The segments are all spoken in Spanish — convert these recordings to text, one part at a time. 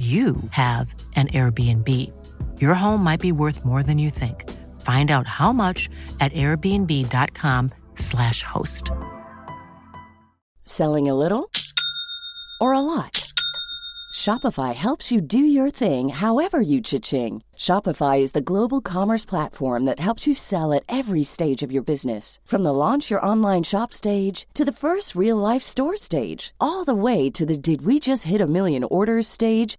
you have an Airbnb. Your home might be worth more than you think. Find out how much at airbnb.com/slash host. Selling a little or a lot? Shopify helps you do your thing however you cha-ching. Shopify is the global commerce platform that helps you sell at every stage of your business. From the launch your online shop stage to the first real life store stage, all the way to the did we just hit a million orders stage.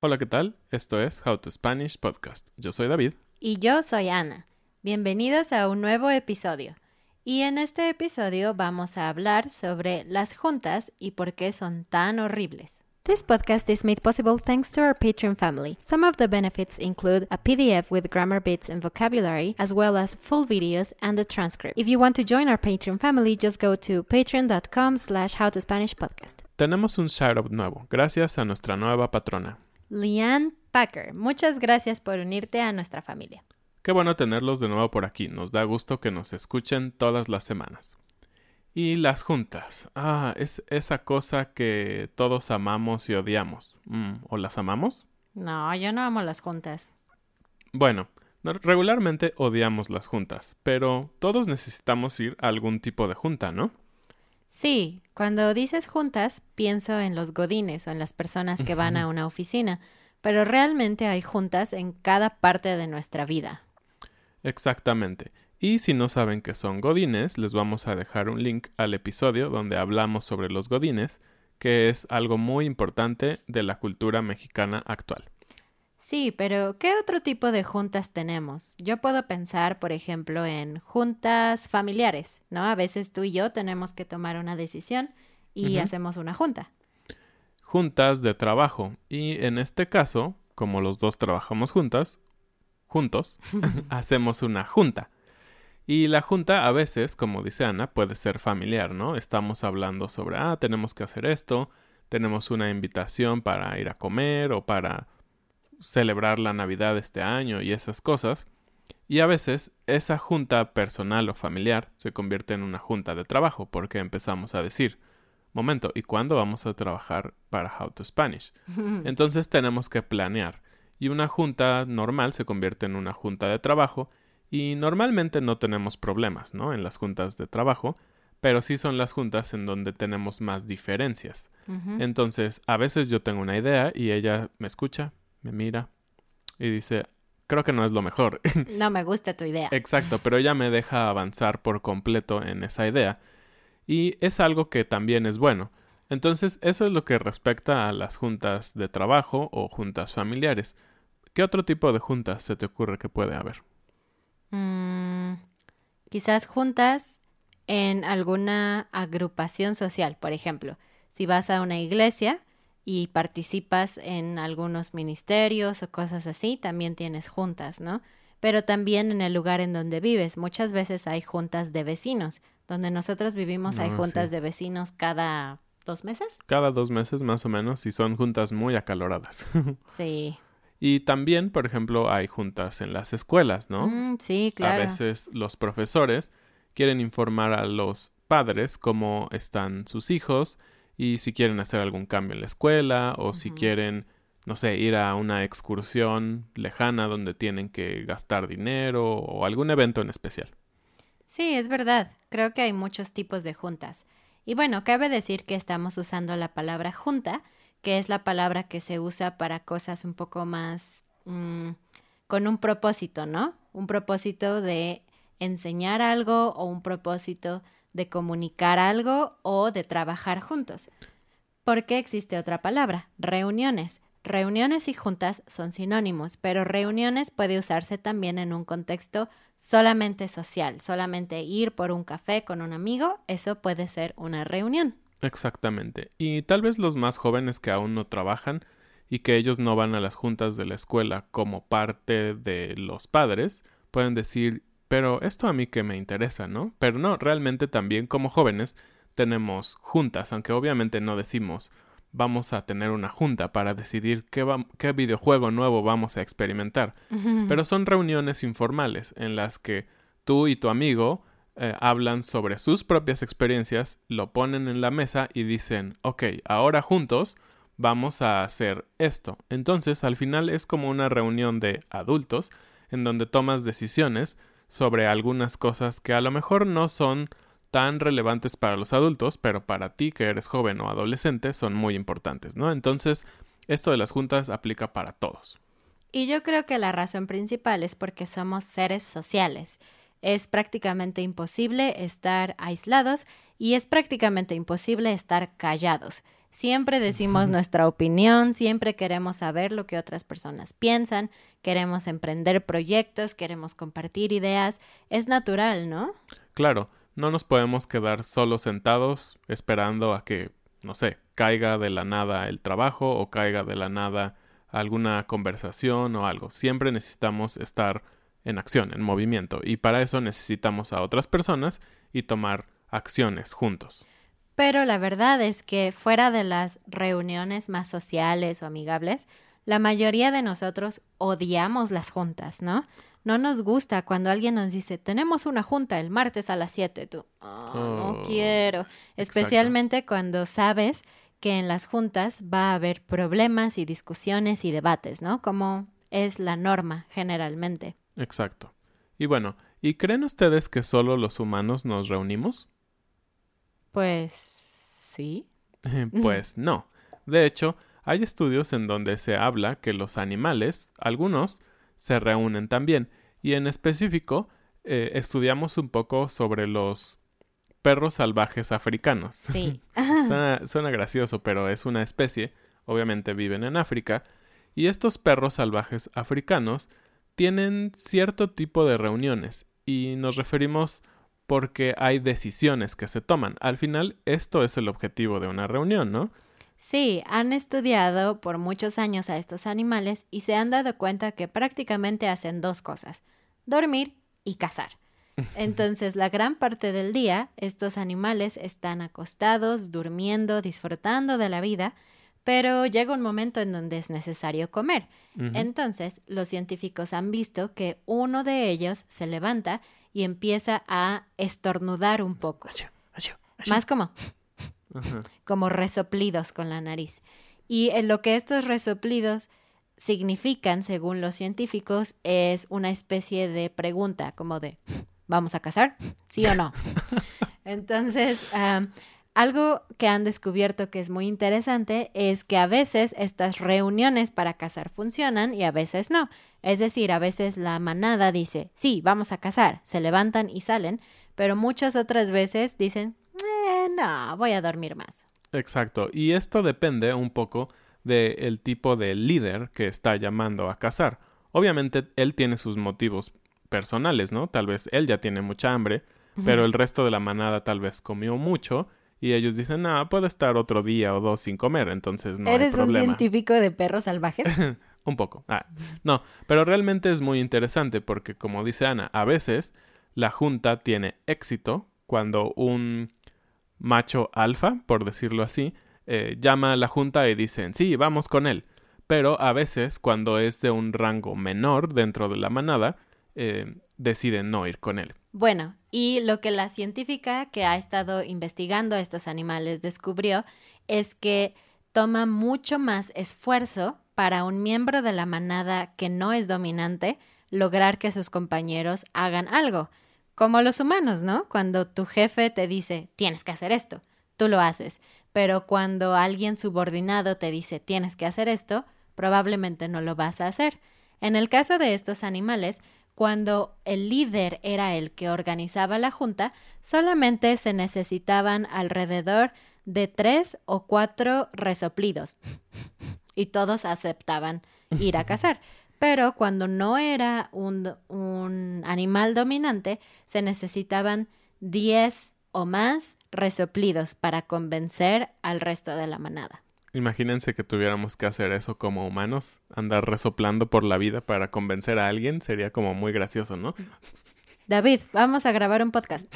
Hola, ¿qué tal? Esto es How to Spanish Podcast. Yo soy David. Y yo soy Ana. Bienvenidos a un nuevo episodio. Y en este episodio vamos a hablar sobre las juntas y por qué son tan horribles. This podcast is made possible thanks to our Patreon family. Some of the benefits include a PDF with grammar bits and vocabulary, as well as full videos and a transcript. If you want to join our Patreon family, just go to patreon.com slash howtospanishpodcast. Tenemos un shoutout nuevo, gracias a nuestra nueva patrona. Liane Packer, muchas gracias por unirte a nuestra familia. Qué bueno tenerlos de nuevo por aquí, nos da gusto que nos escuchen todas las semanas. Y las juntas. Ah, es esa cosa que todos amamos y odiamos. Mm, ¿O las amamos? No, yo no amo las juntas. Bueno, no- regularmente odiamos las juntas, pero todos necesitamos ir a algún tipo de junta, ¿no? Sí, cuando dices juntas, pienso en los godines o en las personas que van a una oficina, pero realmente hay juntas en cada parte de nuestra vida. Exactamente. Y si no saben qué son godines, les vamos a dejar un link al episodio donde hablamos sobre los godines, que es algo muy importante de la cultura mexicana actual. Sí, pero ¿qué otro tipo de juntas tenemos? Yo puedo pensar, por ejemplo, en juntas familiares, ¿no? A veces tú y yo tenemos que tomar una decisión y hacemos una junta. Juntas de trabajo. Y en este caso, como los dos trabajamos juntas, juntos, hacemos una junta. Y la junta a veces, como dice Ana, puede ser familiar, ¿no? Estamos hablando sobre, ah, tenemos que hacer esto, tenemos una invitación para ir a comer o para celebrar la Navidad este año y esas cosas. Y a veces esa junta personal o familiar se convierte en una junta de trabajo porque empezamos a decir, momento, ¿y cuándo vamos a trabajar para How to Spanish? Entonces tenemos que planear. Y una junta normal se convierte en una junta de trabajo y normalmente no tenemos problemas, ¿no? En las juntas de trabajo, pero sí son las juntas en donde tenemos más diferencias. Entonces, a veces yo tengo una idea y ella me escucha, me mira y dice, creo que no es lo mejor. No me gusta tu idea. Exacto, pero ella me deja avanzar por completo en esa idea. Y es algo que también es bueno. Entonces, eso es lo que respecta a las juntas de trabajo o juntas familiares. ¿Qué otro tipo de juntas se te ocurre que puede haber? Mm, quizás juntas en alguna agrupación social, por ejemplo, si vas a una iglesia y participas en algunos ministerios o cosas así, también tienes juntas, ¿no? pero también en el lugar en donde vives. Muchas veces hay juntas de vecinos. Donde nosotros vivimos hay Ah, juntas sí. de vecinos cada dos meses. Cada dos meses más o menos y son juntas muy acaloradas. Sí. y también, por ejemplo, hay juntas en las escuelas, ¿no? Mm, sí, claro. A veces los profesores quieren informar a los padres cómo están sus hijos y si quieren hacer algún cambio en la escuela o si quieren, no sé, ir a una excursión lejana donde tienen que gastar dinero o algún evento en especial. Sí, es verdad. Creo que hay muchos tipos de juntas. Y bueno, cabe decir que estamos usando la palabra junta, que es la palabra que se usa para cosas un poco más mm, con un propósito, ¿no? Un propósito de enseñar algo o un propósito de comunicar algo o de trabajar juntos. Porque existe otra palabra, reuniones. Reuniones y juntas son sinónimos, pero reuniones puede usarse también en un contexto solamente social, solamente ir por un café con un amigo, eso puede ser una reunión. Exactamente. Y tal vez los más jóvenes que aún no trabajan y que ellos no van a las juntas de la escuela como parte de los padres, pueden decir, pero esto a mí que me interesa, ¿no? Pero no, realmente también como jóvenes tenemos juntas, aunque obviamente no decimos vamos a tener una junta para decidir qué, va- qué videojuego nuevo vamos a experimentar. Pero son reuniones informales en las que tú y tu amigo eh, hablan sobre sus propias experiencias, lo ponen en la mesa y dicen, ok, ahora juntos vamos a hacer esto. Entonces, al final es como una reunión de adultos en donde tomas decisiones sobre algunas cosas que a lo mejor no son tan relevantes para los adultos, pero para ti que eres joven o adolescente son muy importantes, ¿no? Entonces, esto de las juntas aplica para todos. Y yo creo que la razón principal es porque somos seres sociales. Es prácticamente imposible estar aislados y es prácticamente imposible estar callados. Siempre decimos nuestra opinión, siempre queremos saber lo que otras personas piensan, queremos emprender proyectos, queremos compartir ideas. Es natural, ¿no? Claro, no nos podemos quedar solo sentados esperando a que, no sé, caiga de la nada el trabajo o caiga de la nada alguna conversación o algo. Siempre necesitamos estar en acción, en movimiento, y para eso necesitamos a otras personas y tomar acciones juntos. Pero la verdad es que fuera de las reuniones más sociales o amigables, la mayoría de nosotros odiamos las juntas, ¿no? No nos gusta cuando alguien nos dice, tenemos una junta el martes a las 7. Tú, "Ah, no Oh, quiero. Especialmente cuando sabes que en las juntas va a haber problemas y discusiones y debates, ¿no? Como es la norma generalmente. Exacto. Y bueno, ¿y creen ustedes que solo los humanos nos reunimos? Pues sí. Pues no. De hecho, hay estudios en donde se habla que los animales, algunos, se reúnen también. Y en específico, eh, estudiamos un poco sobre los perros salvajes africanos. Sí. suena, suena gracioso, pero es una especie, obviamente viven en África, y estos perros salvajes africanos tienen cierto tipo de reuniones, y nos referimos porque hay decisiones que se toman. Al final, esto es el objetivo de una reunión, ¿no? Sí, han estudiado por muchos años a estos animales y se han dado cuenta que prácticamente hacen dos cosas, dormir y cazar. Entonces, la gran parte del día, estos animales están acostados, durmiendo, disfrutando de la vida, pero llega un momento en donde es necesario comer. Entonces, los científicos han visto que uno de ellos se levanta y empieza a estornudar un poco. Más como como resoplidos con la nariz. Y en lo que estos resoplidos significan, según los científicos, es una especie de pregunta, como de, ¿vamos a casar? ¿Sí o no? Entonces, am, algo que han descubierto que es muy interesante es que a veces estas reuniones para cazar funcionan y a veces no. Es decir, a veces la manada dice, sí, vamos a cazar, se levantan y salen, pero muchas otras veces dicen, "Eh, no, voy a dormir más. Exacto. Y esto depende un poco del tipo de líder que está llamando a cazar. Obviamente él tiene sus motivos personales, ¿no? Tal vez él ya tiene mucha hambre, pero el resto de la manada tal vez comió mucho y ellos dicen, no, puede estar otro día o dos sin comer, entonces no ¿Eres hay un problema. científico de perros salvajes? Un poco. Ah, no, pero realmente es muy interesante porque, como dice Ana, a veces la junta tiene éxito cuando un macho alfa, por decirlo así, eh, llama a la junta y dicen, sí, vamos con él. Pero a veces, cuando es de un rango menor dentro de la manada, eh, deciden no ir con él. Bueno, y lo que la científica que ha estado investigando a estos animales descubrió es que toma mucho más esfuerzo para un miembro de la manada que no es dominante lograr que sus compañeros hagan algo. Como los humanos, ¿no? Cuando tu jefe te dice, tienes que hacer esto, tú lo haces. Pero cuando alguien subordinado te dice, tienes que hacer esto, probablemente no lo vas a hacer. En el caso de estos animales, cuando el líder era el que organizaba la junta, solamente se necesitaban alrededor de tres o cuatro resoplidos y todos aceptaban ir a cazar. Pero cuando no era un, animal dominante, se necesitaban diez o más resoplidos para convencer al resto de la manada. Imagínense que tuviéramos que hacer eso como humanos, andar resoplando por la vida para convencer a alguien, sería como muy gracioso, ¿no? David, vamos a grabar un podcast.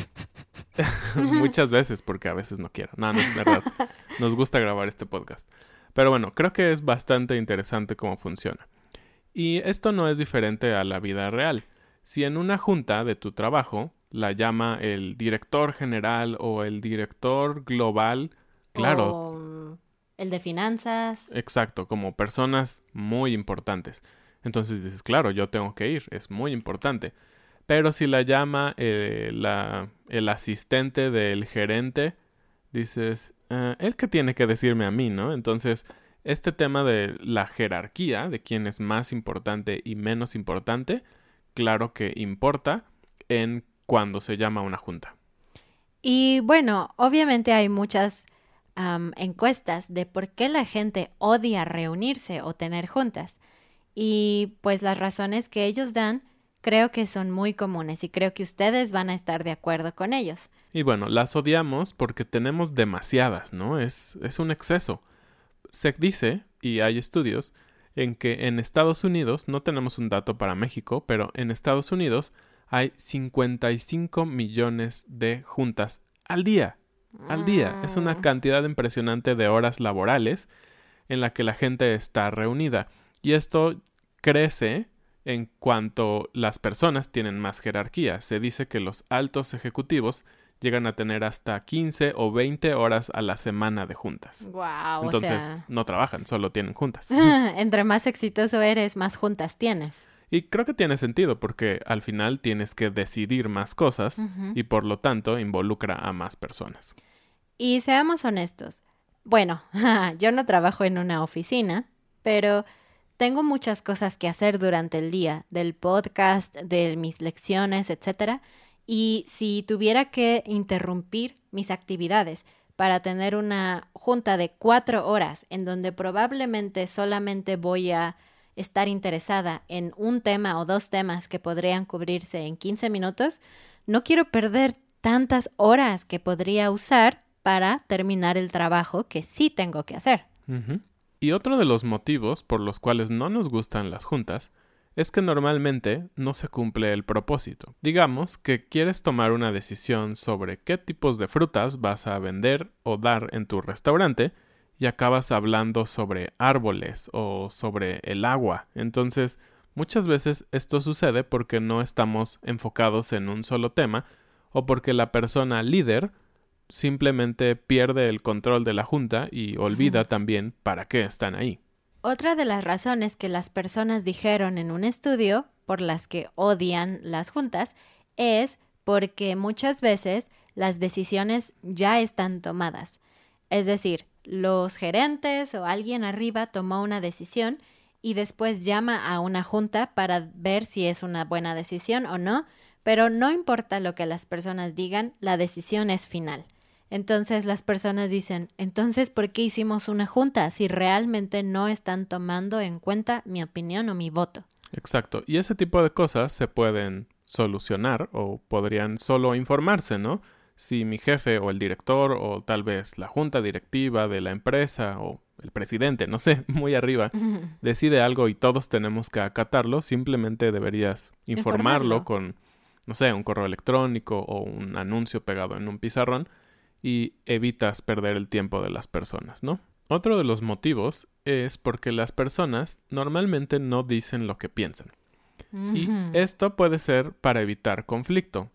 Muchas veces, porque a veces no quiero. No, no es verdad. Nos gusta grabar este podcast. Pero bueno, creo que es bastante interesante cómo funciona. Y esto no es diferente a la vida real. Si en una junta de tu trabajo la llama el director general o el director global, claro. O el de finanzas. Exacto, como personas muy importantes. Entonces dices, claro, yo tengo que ir, es muy importante. Pero si la llama eh, la, el asistente del gerente, dices, eh, ¿él qué tiene que decirme a mí, no? Entonces, este tema de la jerarquía, de quién es más importante y menos importante, claro que importa en cuando se llama una junta. Y bueno, obviamente hay muchas encuestas de por qué la gente odia reunirse o tener juntas. Y pues las razones que ellos dan creo que son muy comunes y creo que ustedes van a estar de acuerdo con ellos. Y bueno, las odiamos porque tenemos demasiadas, ¿no? Es, es un exceso. Se dice, y hay estudios, en que en Estados Unidos, no tenemos un dato para México, pero en Estados Unidos hay 55 millones de juntas al día. Al día. Es una cantidad impresionante de horas laborales en la que la gente está reunida. Y esto crece en cuanto las personas tienen más jerarquía. Se dice que los altos ejecutivos llegan a tener hasta 15 o 20 horas a la semana de juntas. Wow. Entonces no trabajan, solo tienen juntas. entre más exitoso eres, más juntas tienes. Y creo que tiene sentido porque al final tienes que decidir más cosas y por lo tanto involucra a más personas. Y seamos honestos. Bueno, yo no trabajo en una oficina, pero tengo muchas cosas que hacer durante el día, del podcast, de mis lecciones, etc. Y si tuviera que interrumpir mis actividades para tener una junta de cuatro horas en donde probablemente solamente voy a estar interesada en un tema o dos temas que podrían cubrirse en 15 minutos, no quiero perder tantas horas que podría usar para terminar el trabajo que sí tengo que hacer. Y otro de los motivos por los cuales no nos gustan las juntas es que normalmente no se cumple el propósito. Digamos que quieres tomar una decisión sobre qué tipos de frutas vas a vender o dar en tu restaurante y acabas hablando sobre árboles o sobre el agua. Entonces, muchas veces esto sucede porque no estamos enfocados en un solo tema o porque la persona líder simplemente pierde el control de la junta y olvida también para qué están ahí. Otra de las razones que las personas dijeron en un estudio por las que odian las juntas es porque muchas veces las decisiones ya están tomadas. Es decir, los gerentes o alguien arriba tomó una decisión y después llama a una junta para ver si es una buena decisión o no, pero no importa lo que las personas digan, la decisión es final. Entonces las personas dicen, entonces, ¿por qué hicimos una junta si realmente no están tomando en cuenta mi opinión o mi voto? Exacto. Y ese tipo de cosas se pueden solucionar o podrían solo informarse, ¿no? Si mi jefe o el director o tal vez la junta directiva de la empresa o el presidente, no sé, muy arriba, decide algo y todos tenemos que acatarlo, simplemente deberías informarlo, Informarlo. con, no sé, un correo electrónico o un anuncio pegado en un pizarrón y evitas perder el tiempo de las personas, ¿no? Otro de los motivos es porque las personas normalmente no dicen lo que piensan. Y esto puede ser para evitar conflicto.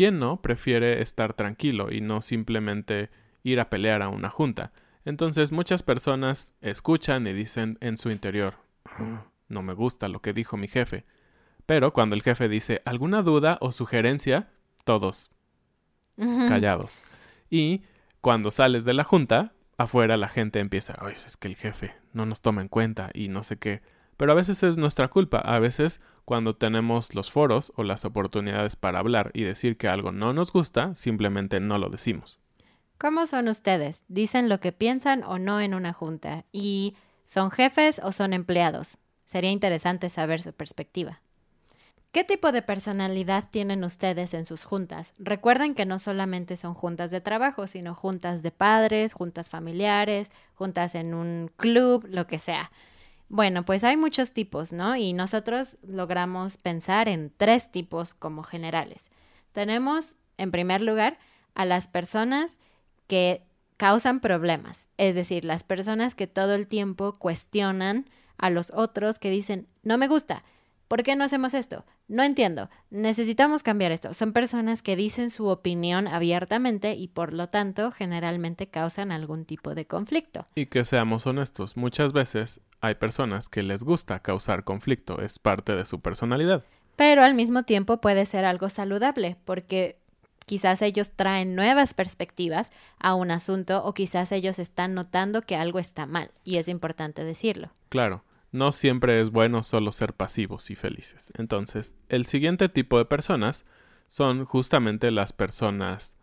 ¿Quién no prefiere estar tranquilo y no simplemente ir a pelear a una junta? Entonces muchas personas escuchan y dicen en su interior, "Ah, no me gusta lo que dijo mi jefe. Pero cuando el jefe dice alguna duda o sugerencia, todos callados. Y cuando sales de la junta, afuera la gente empieza, Ay, es que el jefe no nos toma en cuenta y no sé qué. Pero a veces es nuestra culpa, a veces cuando tenemos los foros o las oportunidades para hablar y decir que algo no nos gusta, simplemente no lo decimos. ¿Cómo son ustedes? ¿Dicen lo que piensan o no en una junta? ¿Y son jefes o son empleados? Sería interesante saber su perspectiva. ¿Qué tipo de personalidad tienen ustedes en sus juntas? Recuerden que no solamente son juntas de trabajo, sino juntas de padres, juntas familiares, juntas en un club, lo que sea. Bueno, pues hay muchos tipos, ¿no? Y nosotros logramos pensar en tres tipos como generales. Tenemos, en primer lugar, a las personas que causan problemas, es decir, las personas que todo el tiempo cuestionan a los otros que dicen, no me gusta, ¿por qué no hacemos esto? No entiendo, necesitamos cambiar esto. Son personas que dicen su opinión abiertamente y por lo tanto generalmente causan algún tipo de conflicto. Y que seamos honestos, muchas veces hay personas que les gusta causar conflicto, es parte de su personalidad. Pero al mismo tiempo puede ser algo saludable porque quizás ellos traen nuevas perspectivas a un asunto o quizás ellos están notando que algo está mal y es importante decirlo. Claro, no siempre es bueno solo ser pasivos y felices. Entonces, el siguiente tipo de personas son justamente las personas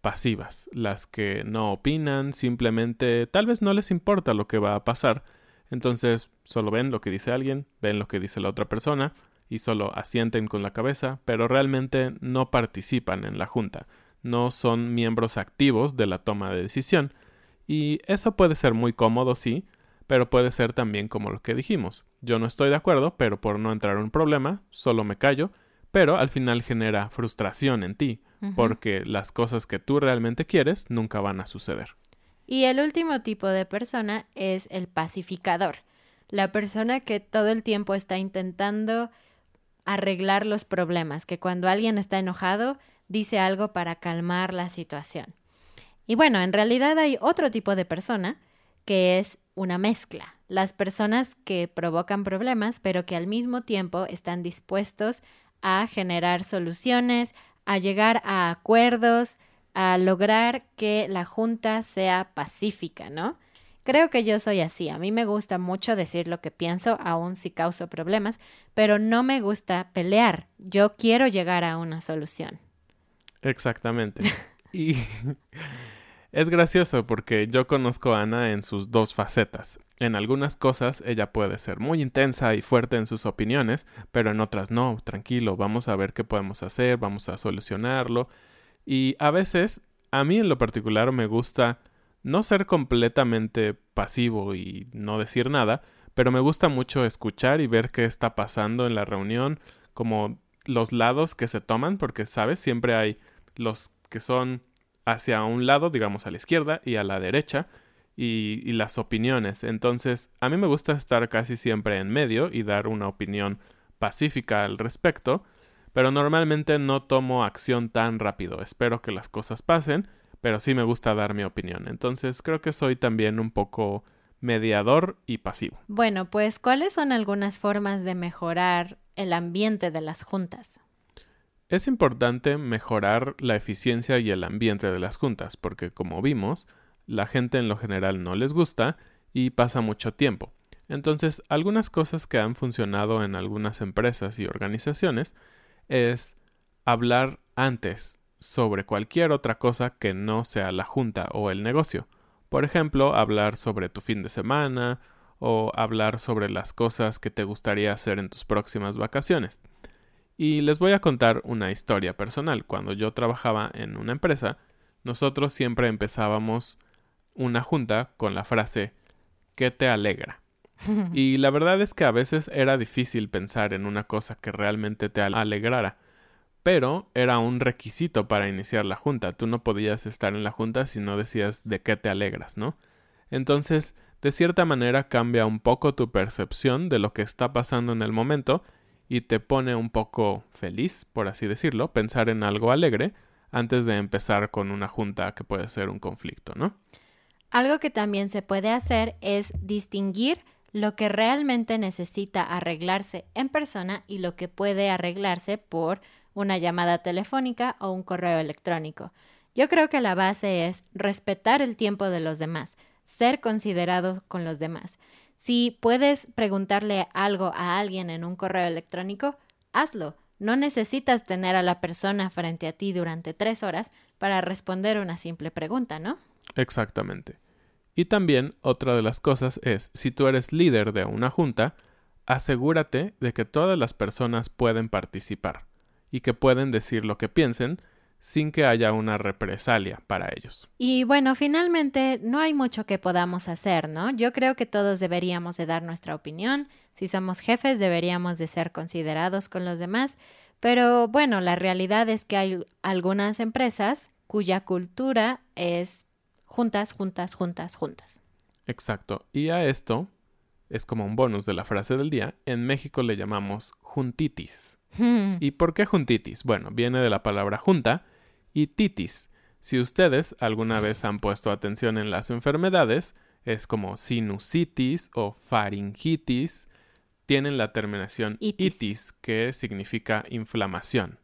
pasivas, las que no opinan, simplemente tal vez no les importa lo que va a pasar, entonces solo ven lo que dice alguien, ven lo que dice la otra persona y solo asienten con la cabeza, pero realmente no participan en la junta, no son miembros activos de la toma de decisión, y eso puede ser muy cómodo, sí, pero puede ser también como lo que dijimos. Yo no estoy de acuerdo, pero por no entrar en un problema, solo me callo, pero al final genera frustración en ti, porque las cosas que tú realmente quieres nunca van a suceder. Y el último tipo de persona es el pacificador, la persona que todo el tiempo está intentando arreglar los problemas, que cuando alguien está enojado dice algo para calmar la situación. Y bueno, en realidad hay otro tipo de persona que es una mezcla, las personas que provocan problemas, pero que al mismo tiempo están dispuestos a generar soluciones, a llegar a acuerdos, a lograr que la junta sea pacífica, ¿no? Creo que yo soy así. A mí me gusta mucho decir lo que pienso, aun si causo problemas, pero no me gusta pelear. Yo quiero llegar a una solución. Exactamente. y es gracioso porque yo conozco a Ana en sus dos facetas. En algunas cosas ella puede ser muy intensa y fuerte en sus opiniones, pero en otras no, tranquilo, vamos a ver qué podemos hacer, vamos a solucionarlo. Y a veces, a mí en lo particular me gusta no ser completamente pasivo y no decir nada, pero me gusta mucho escuchar y ver qué está pasando en la reunión, como los lados que se toman, porque, ¿sabes? Siempre hay los que son hacia un lado, digamos a la izquierda, y a la derecha, y, las opiniones. Entonces, a mí me gusta estar casi siempre en medio y dar una opinión pacífica al respecto, pero normalmente no tomo acción tan rápido. Espero que las cosas pasen, pero sí me gusta dar mi opinión. Entonces, creo que soy también un poco mediador y pasivo. Bueno, pues, ¿cuáles son algunas formas de mejorar el ambiente de las juntas? Es importante mejorar la eficiencia y el ambiente de las juntas, porque como vimos, la gente en lo general no les gusta y pasa mucho tiempo. Entonces, algunas cosas que han funcionado en algunas empresas y organizaciones es hablar antes sobre cualquier otra cosa que no sea la junta o el negocio. Por ejemplo, hablar sobre tu fin de semana o hablar sobre las cosas que te gustaría hacer en tus próximas vacaciones. Y les voy a contar una historia personal. Cuando yo trabajaba en una empresa, nosotros siempre empezábamos una junta con la frase ¿qué te alegra? y la verdad es que a veces era difícil pensar en una cosa que realmente te alegrara, pero era un requisito para iniciar la junta. Tú no podías estar en la junta si no decías de qué te alegras, ¿no? Entonces, de cierta manera cambia un poco tu percepción de lo que está pasando en el momento y te pone un poco feliz, por así decirlo, pensar en algo alegre antes de empezar con una junta que puede ser un conflicto, ¿no? Algo que también se puede hacer es distinguir lo que realmente necesita arreglarse en persona y lo que puede arreglarse por una llamada telefónica o un correo electrónico. Yo creo que la base es respetar el tiempo de los demás, ser considerado con los demás. Si puedes preguntarle algo a alguien en un correo electrónico, hazlo. No necesitas tener a la persona frente a ti durante tres horas para responder una simple pregunta, ¿no? Exactamente. Y también otra de las cosas es, si tú eres líder de una junta, asegúrate de que todas las personas pueden participar y que pueden decir lo que piensen sin que haya una represalia para ellos. Y bueno, finalmente no hay mucho que podamos hacer, ¿no? Yo creo que todos deberíamos de dar nuestra opinión. Si somos jefes, deberíamos de ser considerados con los demás. Pero bueno, la realidad es que hay algunas empresas cuya cultura es juntas, juntas, juntas, juntas. Exacto. Y a esto es como un bonus de la frase del día. En México le llamamos juntitis. ¿Y por qué juntitis? Bueno, viene de la palabra junta y titis. Si ustedes alguna vez han puesto atención en las enfermedades, es como sinusitis o faringitis, tienen la terminación itis, que significa inflamación.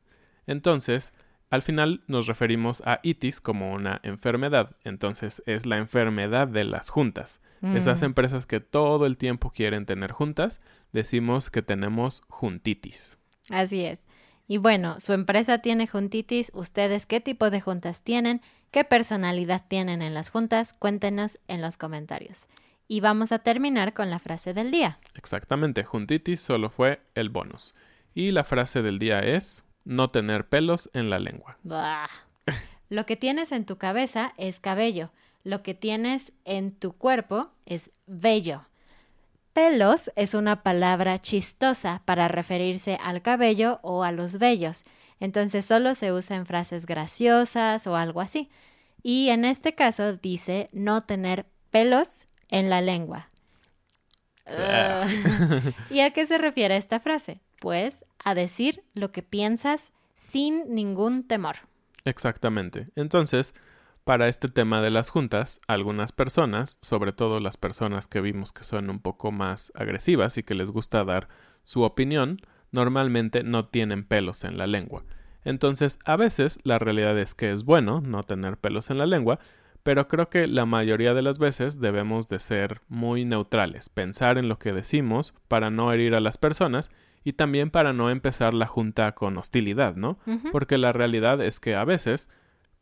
Entonces, al final nos referimos a itis como una enfermedad, entonces es la enfermedad de las juntas. Esas mm. empresas que todo el tiempo quieren tener juntas, decimos que tenemos juntitis. Así es. Y bueno, su empresa tiene juntitis, ustedes qué tipo de juntas tienen, qué personalidad tienen en las juntas, cuéntenos en los comentarios. Y vamos a terminar con la frase del día. Exactamente, juntitis solo fue el bonus. Y la frase del día es no tener pelos en la lengua. Lo que tienes en tu cabeza es cabello, lo que tienes en tu cuerpo es vello. Pelos es una palabra chistosa para referirse al cabello o a los vellos, entonces solo se usa en frases graciosas o algo así. Y en este caso dice no tener pelos en la lengua. ¿Y a qué se refiere esta frase? Pues a decir lo que piensas sin ningún temor. Exactamente. Entonces, para este tema de las juntas, algunas personas, sobre todo las personas que vimos que son un poco más agresivas y que les gusta dar su opinión, normalmente no tienen pelos en la lengua. Entonces, a veces la realidad es que es bueno no tener pelos en la lengua, pero creo que la mayoría de las veces debemos de ser muy neutrales, pensar en lo que decimos para no herir a las personas y también para no empezar la junta con hostilidad, ¿no? Porque la realidad es que a veces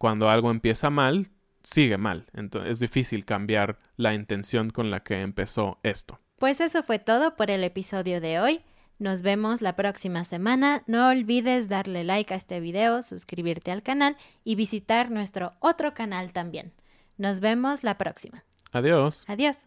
cuando algo empieza mal, sigue mal. Entonces es difícil cambiar la intención con la que empezó esto. Pues eso fue todo por el episodio de hoy. Nos vemos la próxima semana. No olvides darle like a este video, suscribirte al canal y visitar nuestro otro canal también. Nos vemos la próxima. Adiós. Adiós.